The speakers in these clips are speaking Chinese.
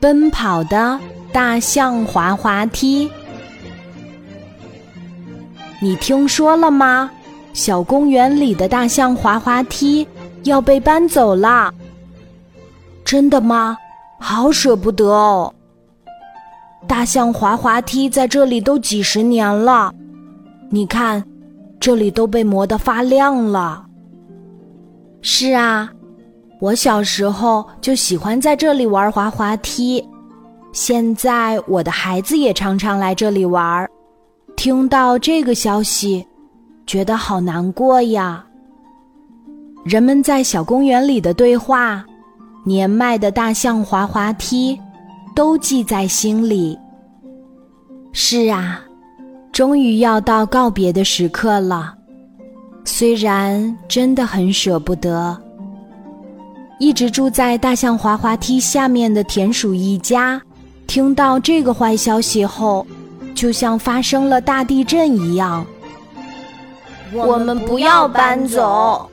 奔跑的大象滑滑梯，你听说了吗？小公园里的大象滑滑梯要被搬走啦！真的吗？好舍不得哦！大象滑滑梯在这里都几十年了，你看，这里都被磨得发亮了。是啊。我小时候就喜欢在这里玩滑滑梯，现在我的孩子也常常来这里玩。听到这个消息，觉得好难过呀。人们在小公园里的对话，年迈的大象滑滑梯，都记在心里。是啊，终于要到告别的时刻了，虽然真的很舍不得。一直住在大象滑滑梯下面的田鼠一家，听到这个坏消息后，就像发生了大地震一样。我们不要搬走！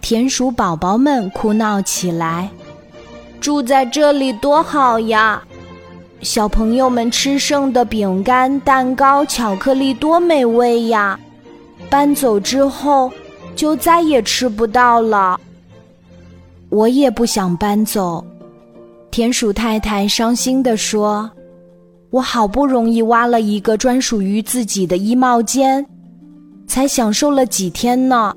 田鼠宝宝们哭闹起来。住在这里多好呀！小朋友们吃剩的饼干、蛋糕、巧克力多美味呀！搬走之后，就再也吃不到了。我也不想搬走，田鼠太太伤心地说：“我好不容易挖了一个专属于自己的衣帽间，才享受了几天呢。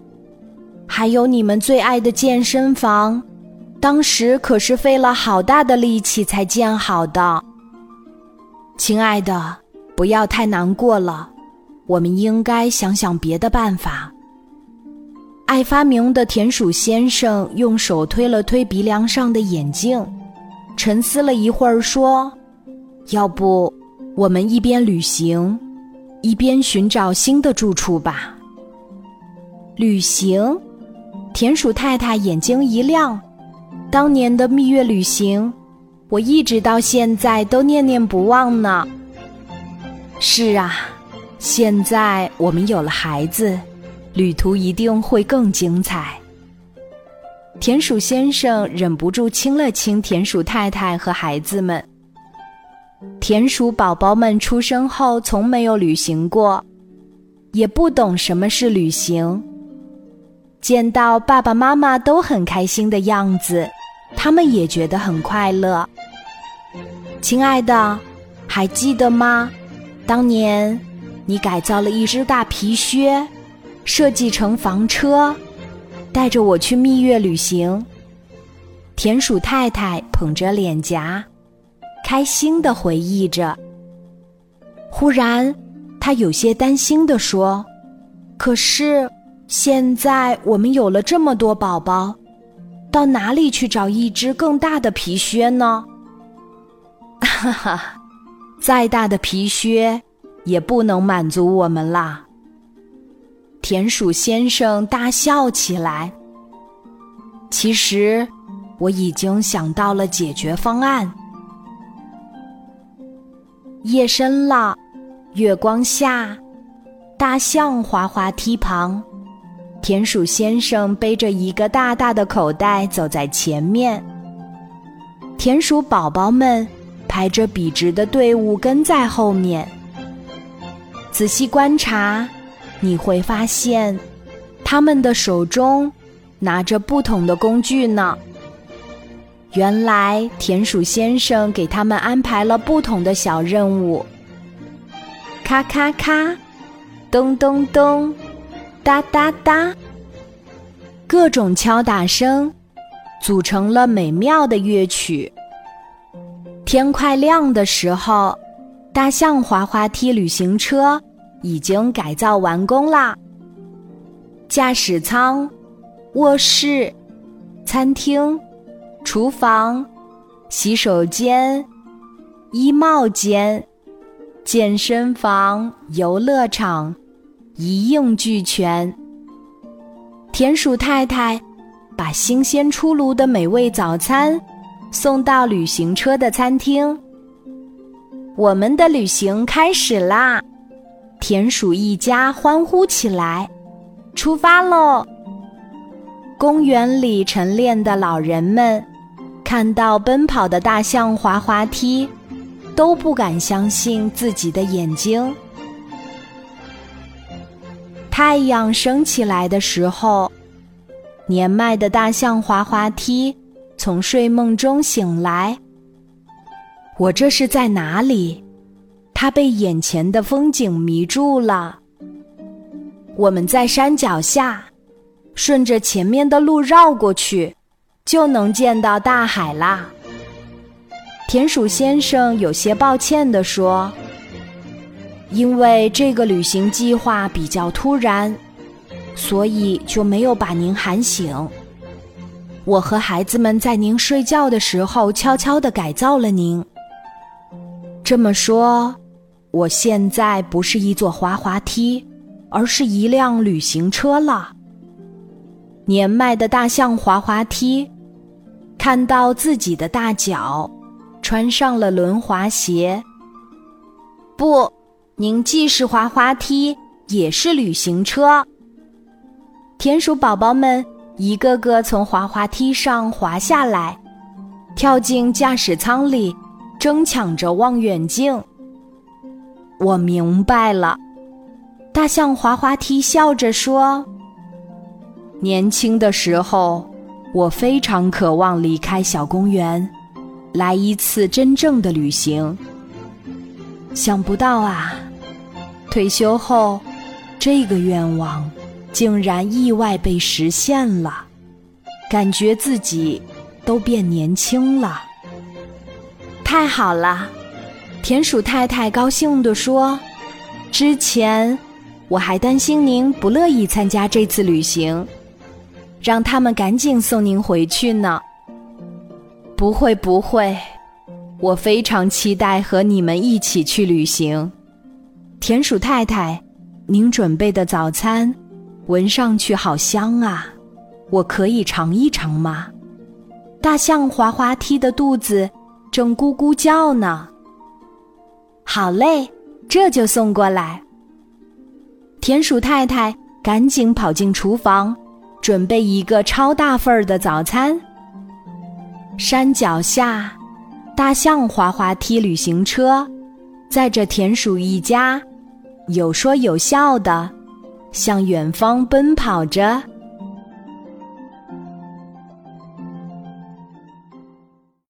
还有你们最爱的健身房，当时可是费了好大的力气才建好的。亲爱的，不要太难过了，我们应该想想别的办法。”爱发明的田鼠先生用手推了推鼻梁上的眼镜，沉思了一会儿，说：“要不，我们一边旅行，一边寻找新的住处吧。”旅行，田鼠太太眼睛一亮，当年的蜜月旅行，我一直到现在都念念不忘呢。是啊，现在我们有了孩子。旅途一定会更精彩。田鼠先生忍不住亲了亲田鼠太太和孩子们。田鼠宝宝们出生后从没有旅行过，也不懂什么是旅行。见到爸爸妈妈都很开心的样子，他们也觉得很快乐。亲爱的，还记得吗？当年你改造了一只大皮靴。设计成房车，带着我去蜜月旅行。田鼠太太捧着脸颊，开心的回忆着。忽然，她有些担心的说：“可是，现在我们有了这么多宝宝，到哪里去找一只更大的皮靴呢？” 哈哈，再大的皮靴，也不能满足我们啦。田鼠先生大笑起来。其实，我已经想到了解决方案。夜深了，月光下，大象滑滑梯旁，田鼠先生背着一个大大的口袋走在前面。田鼠宝宝们排着笔直的队伍跟在后面。仔细观察。你会发现，他们的手中拿着不同的工具呢。原来田鼠先生给他们安排了不同的小任务。咔咔咔，咚咚咚，哒哒哒，各种敲打声组成了美妙的乐曲。天快亮的时候，大象滑滑梯旅行车。已经改造完工啦！驾驶舱、卧室、餐厅、厨房、洗手间、衣帽间、健身房、游乐场一应俱全。田鼠太太把新鲜出炉的美味早餐送到旅行车的餐厅。我们的旅行开始啦！田鼠一家欢呼起来，出发喽！公园里晨练的老人们看到奔跑的大象滑滑梯，都不敢相信自己的眼睛。太阳升起来的时候，年迈的大象滑滑梯从睡梦中醒来。我这是在哪里？他被眼前的风景迷住了。我们在山脚下，顺着前面的路绕过去，就能见到大海啦。田鼠先生有些抱歉地说：“因为这个旅行计划比较突然，所以就没有把您喊醒。我和孩子们在您睡觉的时候悄悄地改造了您。这么说，我现在不是一座滑滑梯。”而是一辆旅行车了。年迈的大象滑滑梯，看到自己的大脚，穿上了轮滑鞋。不，您既是滑滑梯，也是旅行车。田鼠宝宝们一个个从滑滑梯上滑下来，跳进驾驶舱里，争抢着望远镜。我明白了。大象滑滑梯笑着说：“年轻的时候，我非常渴望离开小公园，来一次真正的旅行。想不到啊，退休后，这个愿望竟然意外被实现了，感觉自己都变年轻了。太好了！”田鼠太太高兴地说：“之前。”我还担心您不乐意参加这次旅行，让他们赶紧送您回去呢。不会不会，我非常期待和你们一起去旅行。田鼠太太，您准备的早餐闻上去好香啊，我可以尝一尝吗？大象滑滑梯的肚子正咕咕叫呢。好嘞，这就送过来。田鼠太太赶紧跑进厨房，准备一个超大份儿的早餐。山脚下，大象滑滑梯旅行车载着田鼠一家，有说有笑的向远方奔跑着。